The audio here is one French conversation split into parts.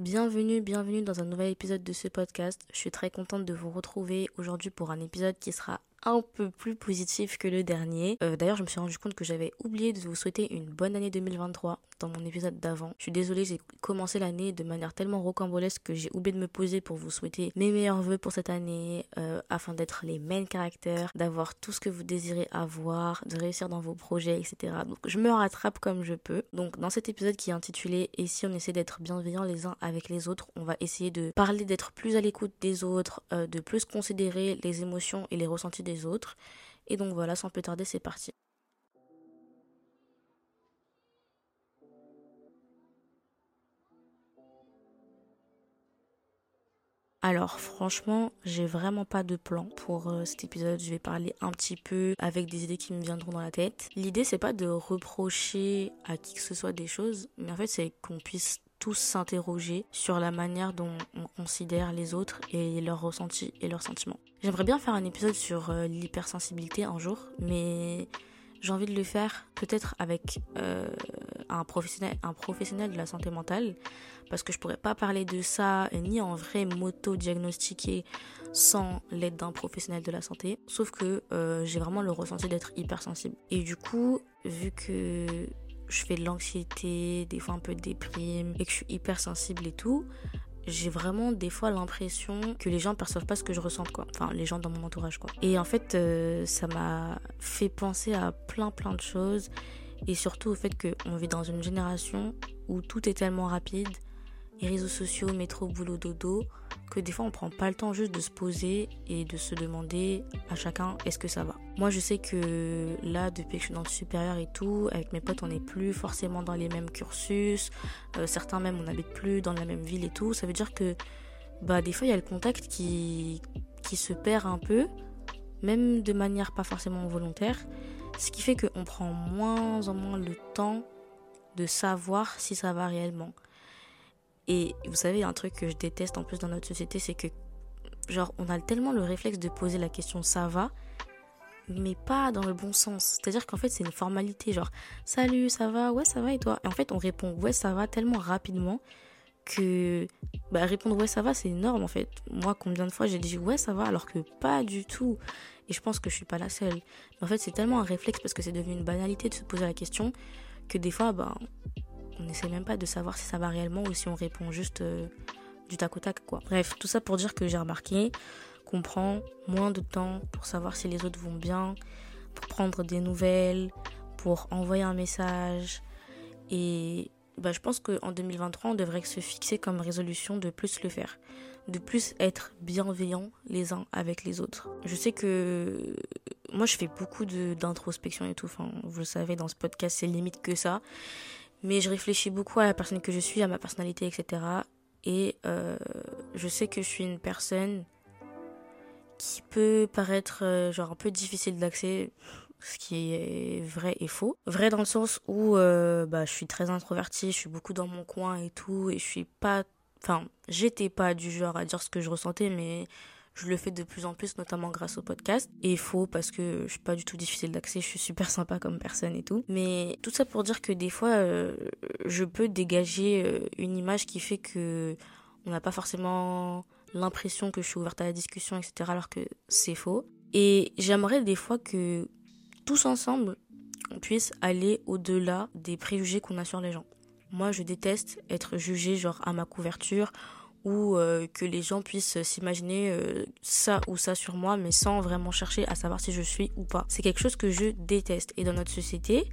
Bienvenue, bienvenue dans un nouvel épisode de ce podcast. Je suis très contente de vous retrouver aujourd'hui pour un épisode qui sera un peu plus positif que le dernier. Euh, d'ailleurs, je me suis rendu compte que j'avais oublié de vous souhaiter une bonne année 2023 dans mon épisode d'avant. Je suis désolée, j'ai commencé l'année de manière tellement rocambolesque que j'ai oublié de me poser pour vous souhaiter mes meilleurs voeux pour cette année, euh, afin d'être les main caractères, d'avoir tout ce que vous désirez avoir, de réussir dans vos projets, etc. Donc, je me rattrape comme je peux. Donc, dans cet épisode qui est intitulé Et si on essaie d'être bienveillants les uns avec les autres, on va essayer de parler d'être plus à l'écoute des autres, euh, de plus considérer les émotions et les ressentis des autres. Et donc voilà, sans plus tarder, c'est parti. Alors franchement, j'ai vraiment pas de plan pour euh, cet épisode. Je vais parler un petit peu avec des idées qui me viendront dans la tête. L'idée c'est pas de reprocher à qui que ce soit des choses, mais en fait c'est qu'on puisse tous s'interroger sur la manière dont on considère les autres et leurs ressentis et leurs sentiments. J'aimerais bien faire un épisode sur euh, l'hypersensibilité un jour, mais j'ai envie de le faire peut-être avec euh, un professionnel, de la santé mentale, parce que je pourrais pas parler de ça ni en vrai moto-diagnostiquer sans l'aide d'un professionnel de la santé. Sauf que euh, j'ai vraiment le ressenti d'être hypersensible. Et du coup, vu que je fais de l'anxiété, des fois un peu de déprime, et que je suis hypersensible et tout, j'ai vraiment des fois l'impression que les gens perçoivent pas ce que je ressens quoi. Enfin les gens dans mon entourage quoi. Et en fait euh, ça m'a fait penser à plein plein de choses et surtout au fait qu'on vit dans une génération où tout est tellement rapide les réseaux sociaux, métro, boulot, dodo, que des fois on prend pas le temps juste de se poser et de se demander à chacun est-ce que ça va? Moi je sais que là depuis que je suis dans le supérieur et tout, avec mes potes on n'est plus forcément dans les mêmes cursus, euh, certains même on n'habite plus dans la même ville et tout, ça veut dire que bah des fois il y a le contact qui, qui se perd un peu, même de manière pas forcément volontaire, ce qui fait qu'on prend moins en moins le temps de savoir si ça va réellement. Et vous savez, un truc que je déteste en plus dans notre société, c'est que, genre, on a tellement le réflexe de poser la question ça va, mais pas dans le bon sens. C'est-à-dire qu'en fait, c'est une formalité, genre, salut, ça va, ouais, ça va, et toi? Et en fait, on répond ouais, ça va tellement rapidement que bah, répondre ouais, ça va, c'est énorme en fait. Moi, combien de fois j'ai dit ouais, ça va, alors que pas du tout. Et je pense que je suis pas la seule. Mais en fait, c'est tellement un réflexe parce que c'est devenu une banalité de se poser la question que des fois, bah, on n'essaie même pas de savoir si ça va réellement ou si on répond juste euh, du tac au tac quoi. Bref, tout ça pour dire que j'ai remarqué qu'on prend moins de temps pour savoir si les autres vont bien, pour prendre des nouvelles, pour envoyer un message et bah, je pense qu'en 2023, on devrait se fixer comme résolution de plus le faire, de plus être bienveillant les uns avec les autres. Je sais que moi, je fais beaucoup d'introspection et tout. Enfin, vous le savez, dans ce podcast, c'est limite que ça. Mais je réfléchis beaucoup à la personne que je suis, à ma personnalité, etc. Et euh, je sais que je suis une personne qui peut paraître euh, genre un peu difficile d'accès, ce qui est vrai et faux. Vrai dans le sens où euh, bah, je suis très introvertie, je suis beaucoup dans mon coin et tout, et je suis pas... Enfin, j'étais pas du genre à dire ce que je ressentais, mais je le fais de plus en plus, notamment grâce au podcast. Et faux parce que je suis pas du tout difficile d'accès, je suis super sympa comme personne et tout. Mais tout ça pour dire que des fois, euh, je peux dégager euh, une image qui fait que on n'a pas forcément l'impression que je suis ouverte à la discussion, etc. Alors que c'est faux. Et j'aimerais des fois que tous ensemble, on puisse aller au-delà des préjugés qu'on a sur les gens. Moi, je déteste être jugée genre à ma couverture ou euh, que les gens puissent s'imaginer euh, ça ou ça sur moi, mais sans vraiment chercher à savoir si je suis ou pas. C'est quelque chose que je déteste. Et dans notre société,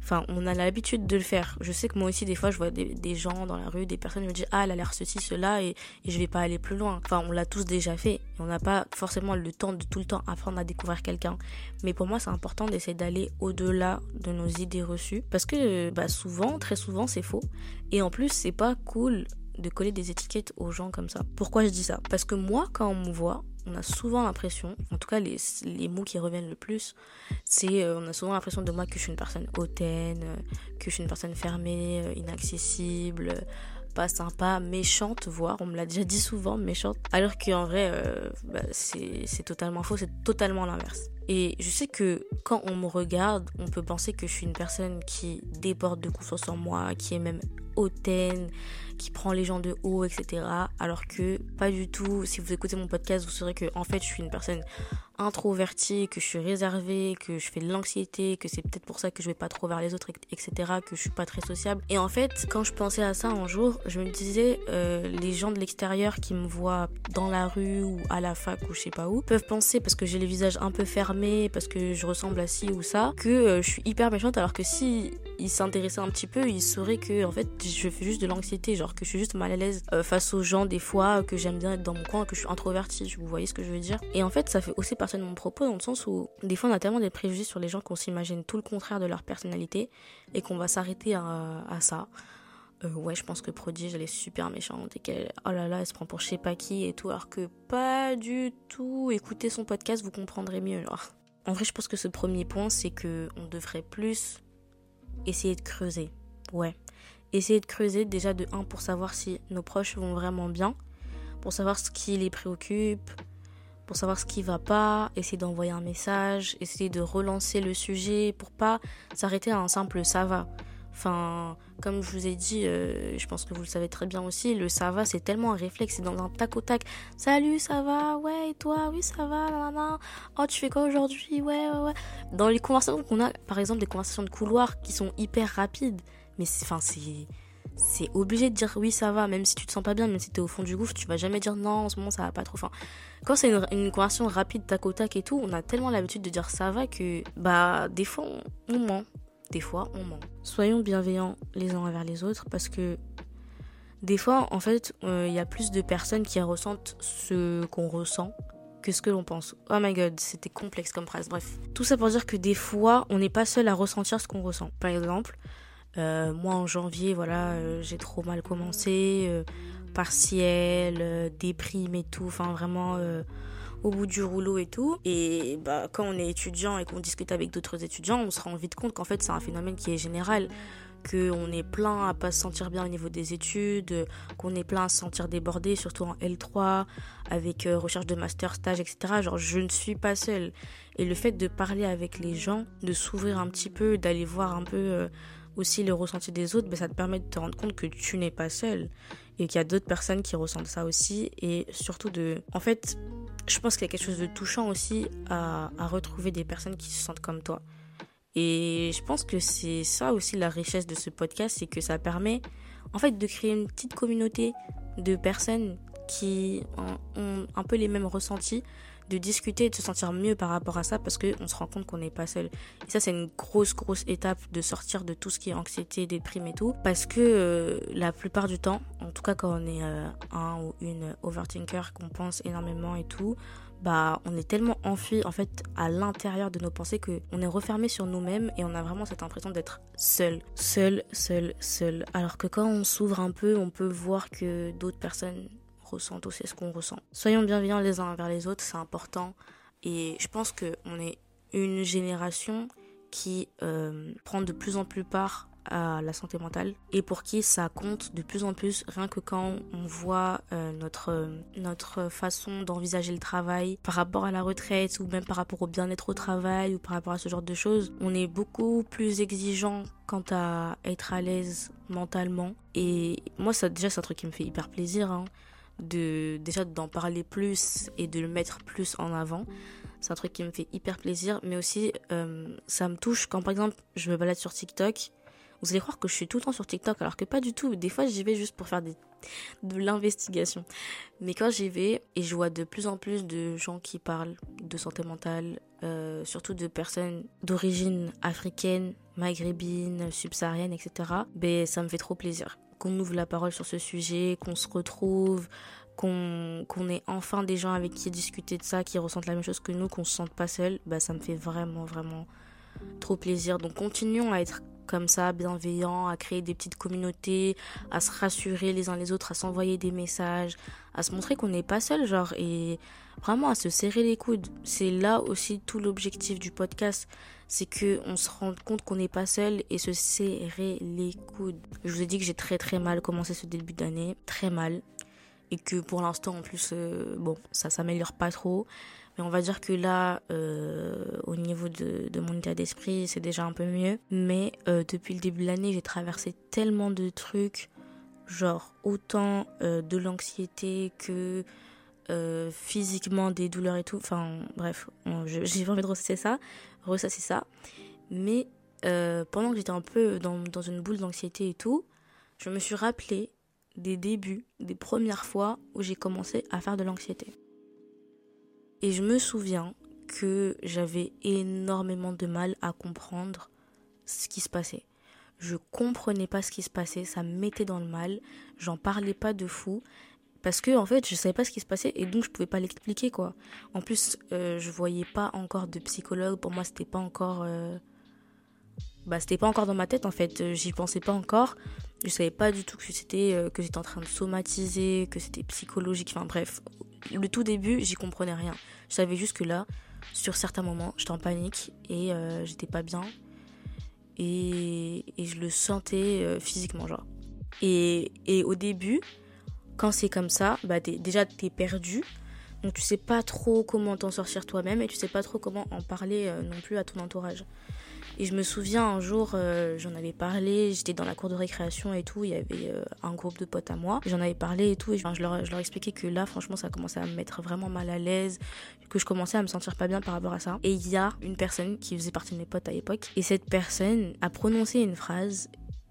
enfin, on a l'habitude de le faire. Je sais que moi aussi, des fois, je vois des, gens dans la rue, des personnes me disent ah, elle a l'air ceci, cela, et, et je vais pas aller plus loin. Enfin, on l'a tous déjà fait. Et on n'a pas forcément le temps de tout le temps apprendre à découvrir quelqu'un. Mais pour moi, c'est important d'essayer d'aller au-delà de nos idées reçues, parce que bah, souvent, très souvent, c'est faux. Et en plus, c'est pas cool de coller des étiquettes aux gens comme ça. Pourquoi je dis ça? Parce que moi, quand on me voit, on a souvent l'impression, en tout cas les, les mots qui reviennent le plus, c'est euh, on a souvent l'impression de moi que je suis une personne hautaine, euh, que je suis une personne fermée, euh, inaccessible, pas sympa, méchante, voire, on me l'a déjà dit souvent, méchante. Alors qu'en vrai, bah, c'est totalement faux, c'est totalement l'inverse. Et je sais que quand on me regarde, on peut penser que je suis une personne qui déborde de confiance en moi, qui est même hautaine, qui prend les gens de haut, etc. Alors que pas du tout. Si vous écoutez mon podcast, vous saurez que en fait, je suis une personne introvertie, que je suis réservée, que je fais de l'anxiété, que c'est peut-être pour ça que je vais pas trop vers les autres, etc. Que je suis pas très sociable. Et en fait, quand je pensais à ça un jour, je me disais, euh, les gens de l'extérieur qui me voient dans la rue ou à la fac ou je sais pas où, peuvent penser parce que j'ai le visage un peu fermé, parce que je ressemble à ci ou ça, que euh, je suis hyper méchante. Alors que si ils s'intéressaient un petit peu, ils sauraient que en fait, je fais juste de l'anxiété, genre que je suis juste mal à l'aise euh, face aux gens des fois, que j'aime bien être dans mon coin, que je suis introvertie, vous voyez ce que je veux dire. Et en fait, ça fait aussi partie de mon propos dans le sens où des fois on a tellement des préjugés sur les gens qu'on s'imagine tout le contraire de leur personnalité et qu'on va s'arrêter à, ça. Euh, ouais, je pense que Prodige, elle est super méchante et qu'elle, oh là là, elle se prend pour je sais pas qui et tout, alors que pas du tout. Écoutez son podcast, vous comprendrez mieux. En vrai, je pense que ce premier point, c'est que on devrait plus essayer de creuser. Ouais, essayer de creuser déjà de 1 pour savoir si nos proches vont vraiment bien, pour savoir ce qui les préoccupe, pour savoir ce qui va pas, essayer d'envoyer un message, essayer de relancer le sujet pour pas s'arrêter à un simple ça va. Enfin, comme je vous ai dit, euh, je pense que vous le savez très bien aussi, le ça va, c'est tellement un réflexe, c'est dans un tac au tac. Salut, ça va? Ouais, et toi? Oui, ça va nanana. Oh, tu fais quoi aujourd'hui? Ouais, ouais, ouais. Dans les conversations qu'on a, par exemple, des conversations de couloir qui sont hyper rapides, mais c'est obligé de dire oui ça va même si tu te sens pas bien même si tu es au fond du gouffre tu vas jamais dire non en ce moment ça va pas trop enfin quand c'est une, conversation rapide tac au tac et tout on a tellement l'habitude de dire ça va que bah des fois on, ment des fois on ment soyons bienveillants les uns envers les autres parce que des fois en fait euh, il y a plus de personnes qui ressentent ce qu'on ressent que ce que l'on pense. Oh my god, c'était complexe comme phrase. Bref, tout ça pour dire que des fois, on n'est pas seul à ressentir ce qu'on ressent. Par exemple, euh, moi en janvier, voilà, euh, j'ai trop mal commencé, euh, partiel, déprime et tout, enfin vraiment au bout du rouleau et tout. Et bah, quand on est étudiant et qu'on discute avec d'autres étudiants, on se rend vite compte qu'en fait c'est un phénomène qui est général qu'on est plein à pas se sentir bien au niveau des études, qu'on est plein à se sentir débordé, surtout en L3, avec recherche de master, stage, etc. Genre, je ne suis pas seule. Et le fait de parler avec les gens, de s'ouvrir un petit peu, d'aller voir un peu aussi le ressenti des autres, ben, ça te permet de te rendre compte que tu n'es pas seul et qu'il y a d'autres personnes qui ressentent ça aussi et surtout de... En fait, je pense qu'il y a quelque chose de touchant aussi à, à retrouver des personnes qui se sentent comme toi. Et je pense que c'est ça aussi la richesse de ce podcast, c'est que ça permet en fait de créer une petite communauté de personnes qui ont un peu les mêmes ressentis, de discuter et de se sentir mieux par rapport à ça parce qu'on se rend compte qu'on n'est pas seul. Et ça, c'est une grosse, grosse étape de sortir de tout ce qui est anxiété, déprime et tout. Parce que euh, la plupart du temps, en tout cas quand on est euh, un ou une overthinker, qu'on pense énormément et tout, bah on est tellement enfui en fait à l'intérieur de nos pensées que on est refermé sur nous-mêmes et on a vraiment cette impression d'être seul, seul, seul, seul. Alors que quand on s'ouvre un peu, on peut voir que d'autres personnes ressentent aussi ce qu'on ressent. Soyons bienveillants les uns envers les autres, c'est important. Et je pense qu'on est une génération qui euh, prend de plus en plus part à la santé mentale et pour qui ça compte de plus en plus rien que quand on voit euh, notre notre façon d'envisager le travail par rapport à la retraite ou même par rapport au bien-être au travail ou par rapport à ce genre de choses on est beaucoup plus exigeant quant à être à l'aise mentalement et moi ça déjà c'est un truc qui me fait hyper plaisir hein de déjà d'en parler plus et de le mettre plus en avant. C'est un truc qui me fait hyper plaisir, mais aussi euh, ça me touche quand par exemple je me balade sur TikTok. Vous allez croire que je suis tout le temps sur TikTok alors que pas du tout. Des fois j'y vais juste pour faire des, de l'investigation. Mais quand j'y vais et je vois de plus en plus de gens qui parlent de santé mentale, euh, surtout de personnes d'origine africaine, maghrébine, subsaharienne, etc. Ben ça me fait trop plaisir qu'on ouvre la parole sur ce sujet, qu'on se retrouve, qu'on ait enfin des gens avec qui discuter de ça, qui ressentent la même chose que nous, qu'on se sente pas seul, bah ça me fait vraiment vraiment trop plaisir. Donc continuons à être comme ça, bienveillants, à créer des petites communautés, à se rassurer les uns les autres, à s'envoyer des messages, à se montrer qu'on n'est pas seul, genre, et vraiment à se serrer les coudes. C'est là aussi tout l'objectif du podcast, c'est que on se rende compte qu'on n'est pas seul et se serrer les coudes. Je vous ai dit que j'ai très très mal commencé ce début d'année, très mal, et que pour l'instant en plus, euh, bon, ça s'améliore pas trop. Mais on va dire que là, euh, au niveau de, de mon état d'esprit, c'est déjà un peu mieux. Mais euh, depuis le début de l'année, j'ai traversé tellement de trucs, genre autant de l'anxiété que euh, physiquement des douleurs et tout. Enfin, bref, j'ai envie de ressasser ça, ressasser ça. Mais euh, pendant que j'étais un peu dans, une boule d'anxiété et tout, je me suis rappelé des débuts, des premières fois où j'ai commencé à faire de l'anxiété. Et je me souviens que j'avais énormément de mal à comprendre ce qui se passait. Je comprenais pas ce qui se passait, ça me mettait dans le mal, j'en parlais pas de fou parce que en fait je savais pas ce qui se passait et donc je pouvais pas l'expliquer quoi. En plus euh, je voyais pas encore de psychologue. Pour moi c'était pas encore euh... bah c'était pas encore dans ma tête en fait. Euh, j'y pensais pas encore. Je savais pas du tout que c'était euh, que j'étais en train de somatiser que c'était psychologique. Enfin bref le tout début j'y comprenais rien. Je savais juste que là sur certains moments j'étais en panique et j'étais pas bien. Et, et je le sentais physiquement genre. Et, et au début quand c'est comme ça, bah es, déjà t'es perdu. Donc tu sais pas trop comment t'en sortir toi-même et tu sais pas trop comment en parler euh, non plus à ton entourage. Et je me souviens un jour, euh, j'en avais parlé, j'étais dans la cour de récréation et tout, il y avait euh, un groupe de potes à moi, j'en avais parlé et tout, et je leur expliquais que là, franchement, ça commençait à me mettre vraiment mal à l'aise, que je commençais à me sentir pas bien par rapport à ça. Et il y a une personne qui faisait partie de mes potes à l'époque, et cette personne a prononcé une phrase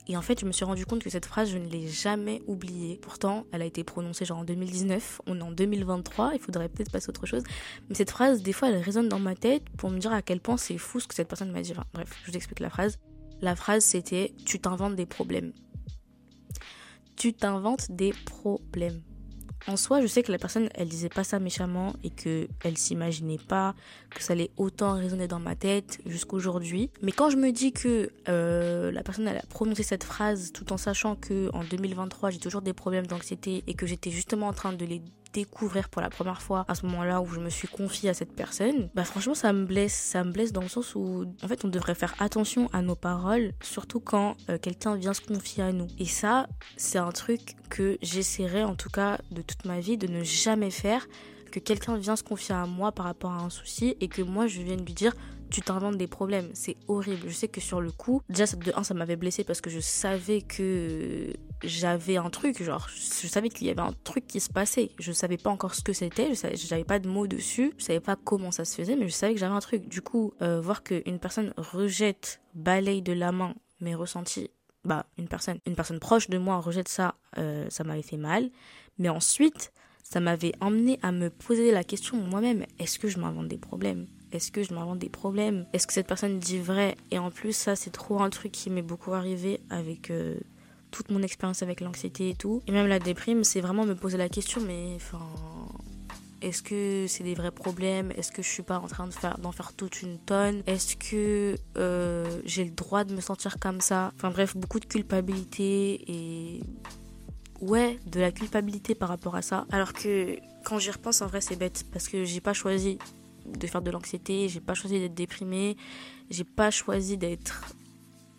et en fait, je me suis rendu compte que cette phrase, je ne l'ai jamais oubliée. Pourtant, elle a été prononcée genre en 2019. On est en 2023. Il faudrait peut-être passer à autre chose. Mais cette phrase, des fois, elle résonne dans ma tête pour me dire à quel point c'est fou ce que cette personne m'a dit. Enfin, bref, je vous explique la phrase. La phrase, c'était Tu t'inventes des problèmes. Tu t'inventes des problèmes en soi, je sais que la personne, elle disait pas ça méchamment et que elle s'imaginait pas que ça allait autant résonner dans ma tête jusqu'aujourd'hui. Mais quand je me dis que euh, la personne, elle a prononcé cette phrase tout en sachant que en 2023, j'ai toujours des problèmes d'anxiété et que j'étais justement en train de les découvrir pour la première fois à ce moment-là où je me suis confiée à cette personne, bah franchement ça me blesse, ça me blesse dans le sens où en fait on devrait faire attention à nos paroles, surtout quand euh, quelqu'un vient se confier à nous. Et ça, c'est un truc que j'essaierai en tout cas de toute ma vie de ne jamais faire que quelqu'un vient se confier à moi par rapport à un souci et que moi je vienne lui dire tu t'inventes des problèmes. C'est horrible. Je sais que sur le coup, déjà, de un, ça m'avait blessé parce que je savais que j'avais un truc, genre, je savais qu'il y avait un truc qui se passait. Je savais pas encore ce que c'était, je n'avais pas de mots dessus, je savais pas comment ça se faisait, mais je savais que j'avais un truc. Du coup, euh, voir qu'une personne rejette, balaye de la main mes ressentis, bah, une personne, une personne proche de moi rejette ça, euh, ça m'avait fait mal. Mais ensuite, ça m'avait emmené à me poser la question moi-même, est-ce que je m'invente des problèmes? Est-ce que je m'invente des problèmes? Est-ce que cette personne dit vrai? Et en plus, ça, c'est trop un truc qui m'est beaucoup arrivé avec euh, toute mon expérience avec l'anxiété et tout. Et même la déprime, c'est vraiment me poser la question, mais enfin. Est-ce que c'est des vrais problèmes? Est-ce que je suis pas en train d'en faire toute une tonne? Est-ce que euh, j'ai le droit de me sentir comme ça? Enfin bref, beaucoup de culpabilité et ouais, de la culpabilité par rapport à ça. Alors que quand j'y repense, en vrai, c'est bête parce que j'ai pas choisi de faire de l'anxiété, j'ai pas choisi d'être déprimée, j'ai pas choisi d'être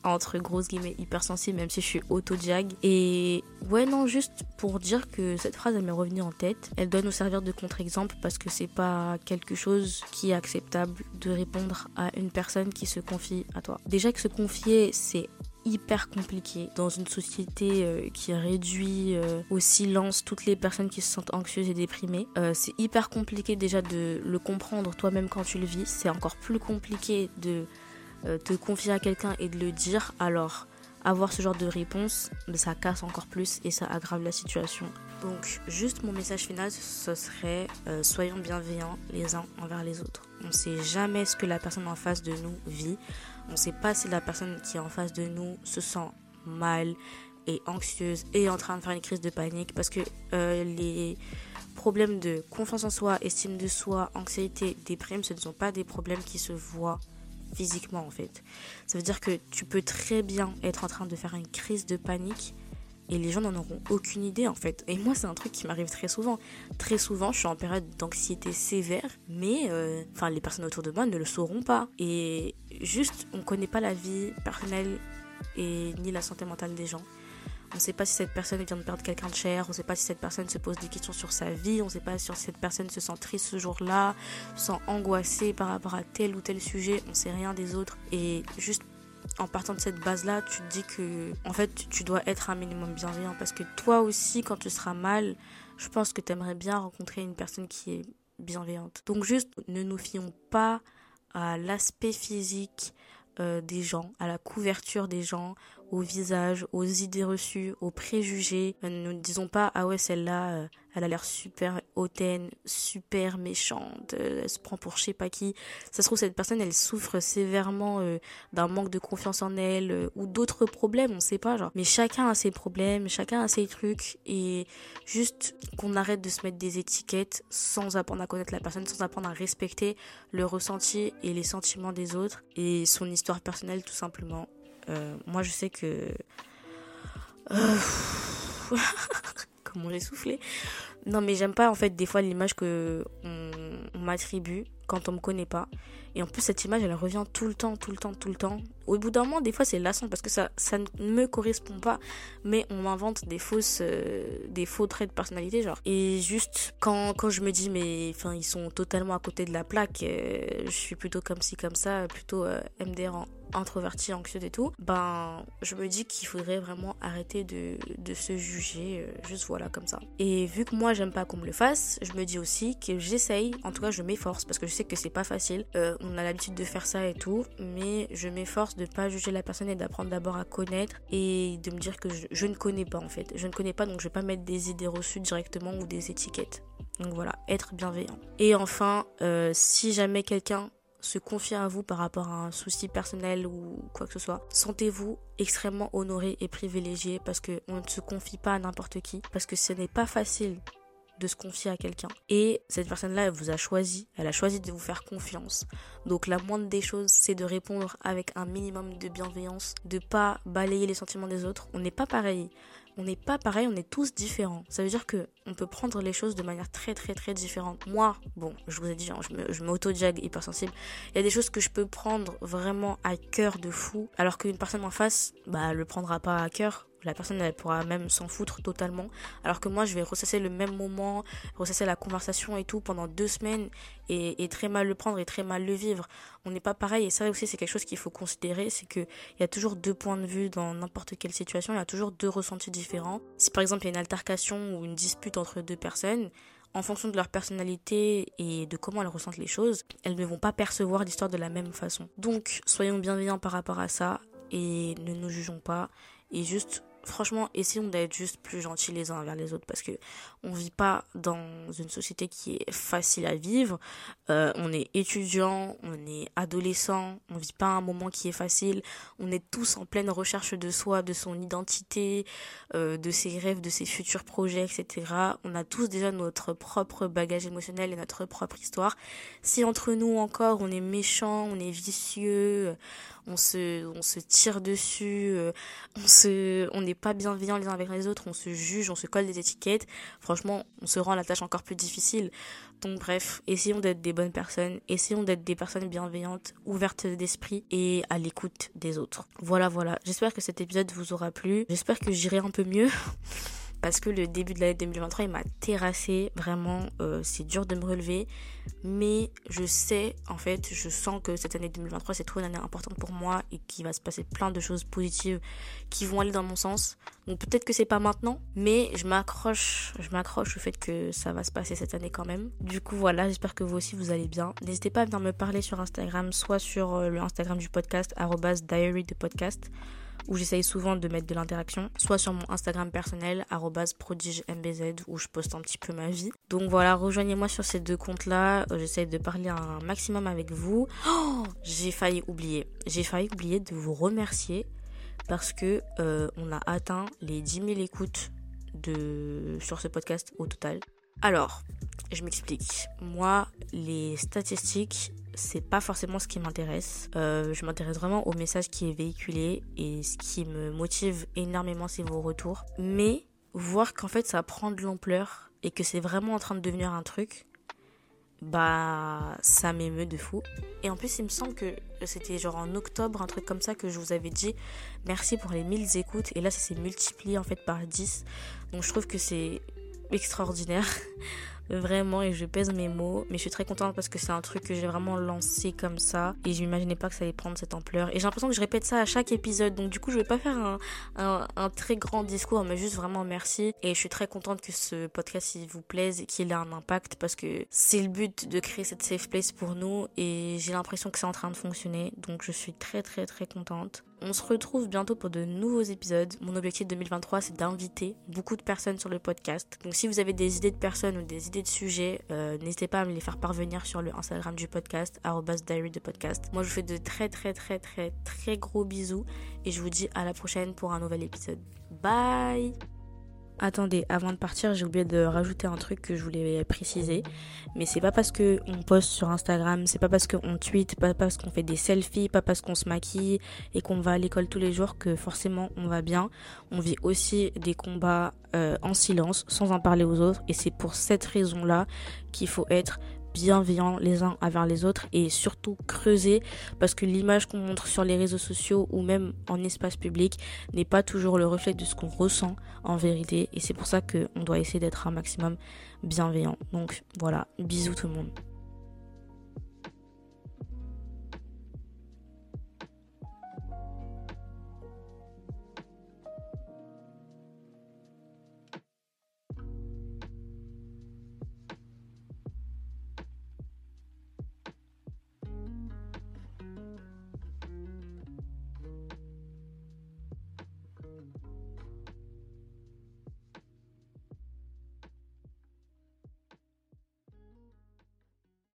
entre grosses guillemets hypersensible même si je suis auto-diag et ouais non juste pour dire que cette phrase elle m'est revenue en tête. Elle doit nous servir de contre-exemple parce que c'est pas quelque chose qui est acceptable de répondre à une personne qui se confie à toi. Déjà que se confier c'est hyper compliqué dans une société euh, qui réduit euh, au silence toutes les personnes qui se sentent anxieuses et déprimées. Euh, c'est hyper compliqué déjà de le comprendre toi-même quand tu le vis. C'est encore plus compliqué de te confier à quelqu'un et de le dire. Alors avoir ce genre de réponse, ça casse encore plus et ça aggrave la situation. Donc juste mon message final, ce serait soyons bienveillants les uns envers les autres. On ne sait jamais ce que la personne en face de nous vit. On ne sait pas si la personne qui est en face de nous se sent mal et anxieuse et en train de faire une crise de panique parce que euh, les problèmes de confiance en soi, estime de soi, anxiété, déprime, ce ne sont pas des problèmes qui se voient physiquement en fait. Ça veut dire que tu peux très bien être en train de faire une crise de panique et les gens n'en auront aucune idée en fait. Et moi, c'est un truc qui m'arrive très souvent. Très souvent, je suis en période d'anxiété sévère, mais euh, enfin, les personnes autour de moi ne le sauront pas. Et juste, on ne connaît pas la vie personnelle et ni la santé mentale des gens. On ne sait pas si cette personne vient de perdre quelqu'un de cher, on ne sait pas si cette personne se pose des questions sur sa vie, on ne sait pas si cette personne se sent triste ce jour-là, se sent angoissée par rapport à tel ou tel sujet, on ne sait rien des autres. Et juste en partant de cette base-là, tu te dis que en fait, tu dois être un minimum bienveillant parce que toi aussi, quand tu seras mal, je pense que tu aimerais bien rencontrer une personne qui est bienveillante. Donc juste, ne nous fions pas à l'aspect physique euh, des gens, à la couverture des gens, au visage, aux idées reçues, aux préjugés. Ne nous disons pas ah ouais celle-là euh, elle a l'air super hautaine, super méchante, euh, elle se prend pour je sais pas qui. Ça se trouve cette personne elle souffre sévèrement euh, d'un manque de confiance en elle ou d'autres problèmes, on sait pas genre. Mais chacun a ses problèmes, chacun a ses trucs et juste qu'on arrête de se mettre des étiquettes sans apprendre à connaître la personne, sans apprendre à respecter le ressenti et les sentiments des autres et son histoire personnelle tout simplement. Euh, moi, je sais que. Euh, comment j'ai soufflé Non, mais j'aime pas en fait des fois l'image que on m'attribue quand on me connaît pas. Et en plus, cette image, elle revient tout le temps, tout le temps, tout le temps. Au bout d'un moment, des fois, c'est lassant parce que ça, ça ne me correspond pas. Mais on m'invente des fausses, euh, des faux traits de personnalité, genre. Et juste, quand, quand je me dis, mais, enfin, ils sont totalement à côté de la plaque, je suis plutôt comme ci, comme ça, plutôt euh, MDR introverti, anxieux et tout, ben je me dis qu'il faudrait vraiment arrêter de, de se juger juste voilà comme ça. Et vu que moi j'aime pas qu'on me le fasse, je me dis aussi que j'essaye, en tout cas je m'efforce parce que je sais que c'est pas facile. Euh, on a l'habitude de faire ça et tout, mais je m'efforce de pas juger la personne et d'apprendre d'abord à connaître et de me dire que je, ne connais pas en fait. Je ne connais pas donc je vais pas mettre des idées reçues directement ou des étiquettes. Donc voilà, être bienveillant. Et enfin, euh, si jamais quelqu'un se confie à vous par rapport à un souci personnel ou quoi que ce soit, sentez-vous extrêmement honoré et privilégié parce qu'on ne se confie pas à n'importe qui, parce que ce n'est pas facile de se confier à quelqu'un. Et cette personne-là, elle vous a choisi, elle a choisi de vous faire confiance. Donc la moindre des choses, c'est de répondre avec un minimum de bienveillance, de pas balayer les sentiments des autres. On n'est pas pareil. On n'est pas pareil, on est tous différents. Ça veut dire que on peut prendre les choses de manière très très très différente. Moi, bon, je vous ai dit, je m'auto-jag hypersensible. Il y a des choses que je peux prendre vraiment à cœur de fou, alors qu'une personne en face, bah, le prendra pas à cœur la personne elle pourra même s'en foutre totalement. Alors que moi je vais ressasser le même moment ressasser la conversation et tout pendant deux semaines et, très mal le prendre et très mal le vivre. On n'est pas pareil. Et ça aussi c'est quelque chose qu'il faut considérer c'est que il y a toujours deux points de vue dans n'importe quelle situation. Il y a toujours deux ressentis différents. Si par exemple il y a une altercation ou une dispute entre deux personnes en fonction de leur personnalité et de comment elles ressentent les choses, elles ne vont pas percevoir l'histoire de la même façon. Donc, soyons bienveillants par rapport à ça et ne nous jugeons pas. Et juste franchement, essayons d'être juste plus gentils les uns envers les autres parce que on vit pas dans une société qui est facile à vivre. Euh, on est étudiant, on est adolescent, on vit pas un moment qui est facile. On est tous en pleine recherche de soi, de son identité, euh, de ses rêves, de ses futurs projets, etc. On a tous déjà notre propre bagage émotionnel et notre propre histoire. Si entre nous encore on est méchant, on est vicieux, on se, on se tire dessus, euh, on se, on n'est pas bienveillant les uns avec les autres, on se juge, on se colle des étiquettes. On se rend la tâche encore plus difficile. Donc bref, essayons d'être des bonnes personnes, essayons d'être des personnes bienveillantes, ouvertes d'esprit et à l'écoute des autres. Voilà, voilà. J'espère que cet épisode vous aura plu. J'espère que j'irai un peu mieux. parce que le début de l'année 2023 il m'a terrassé vraiment euh, c'est dur de me relever. Mais je sais en fait je sens que cette année 2023 c'est trop une année importante pour moi et qu'il va se passer plein de choses positives qui vont aller dans mon sens. Donc peut-être que c'est pas maintenant mais je m'accroche je m'accroche au fait que ça va se passer cette année quand même. Du coup voilà j'espère que vous aussi vous allez bien. N'hésitez pas à venir me parler sur Instagram soit sur euh, le Instagram du podcast diary de podcast où j'essaye souvent de mettre de l'interaction, soit sur mon Instagram personnel, prodigembz, où je poste un petit peu ma vie. Donc voilà, rejoignez-moi sur ces deux comptes-là, euh, j'essaye de parler un maximum avec vous. Oh, j'ai failli oublier, j'ai failli oublier de vous remercier parce que euh, on a atteint les 10 000 écoutes de, sur ce podcast au total. Alors, je m'explique. Moi, les statistiques, c'est pas forcément ce qui m'intéresse. Euh, je m'intéresse vraiment au message qui est véhiculé et ce qui me motive énormément, c'est vos retours. Mais voir qu'en fait ça prend de l'ampleur et que c'est vraiment en train de devenir un truc, bah ça m'émeut de fou. Et en plus, il me semble que c'était genre en octobre, un truc comme ça, que je vous avais dit merci pour les 1000 écoutes. Et là, ça s'est multiplié en fait par 10. Donc je trouve que c'est extraordinaire. Vraiment et je pèse mes mots mais je suis très contente parce que c'est un truc que j'ai vraiment lancé comme ça et je m'imaginais pas que ça allait prendre cette ampleur. Et j'ai l'impression que je répète ça à chaque épisode donc du coup je vais pas faire un, un, très grand discours mais juste vraiment merci. Et je suis très contente que ce podcast il vous plaise et qu'il ait un impact parce que c'est le but de créer cette safe place pour nous et j'ai l'impression que c'est en train de fonctionner. Donc je suis très très très contente on se retrouve bientôt pour de nouveaux épisodes. Mon objectif 2023, c'est d'inviter beaucoup de personnes sur le podcast. Donc si vous avez des idées de personnes ou des idées de sujets, euh, n'hésitez pas à me les faire parvenir sur le Instagram du podcast, diary podcast. Moi, je vous fais de très très très très très gros bisous et je vous dis à la prochaine pour un nouvel épisode. Bye Attendez, avant de partir, j'ai oublié de rajouter un truc que je voulais préciser. Mais c'est pas parce que on poste sur Instagram, c'est pas parce qu'on tweet, pas parce qu'on fait des selfies, pas parce qu'on se maquille et qu'on va à l'école tous les jours que forcément on va bien. On vit aussi des combats euh, en silence, sans en parler aux autres. Et c'est pour cette raison-là qu'il faut être bienveillants les uns envers les autres et surtout creuser parce que l'image qu'on montre sur les réseaux sociaux ou même en espace public n'est pas toujours le reflet de ce qu'on ressent en vérité et c'est pour ça qu'on doit essayer d'être un maximum bienveillant. Donc voilà, bisous tout le monde.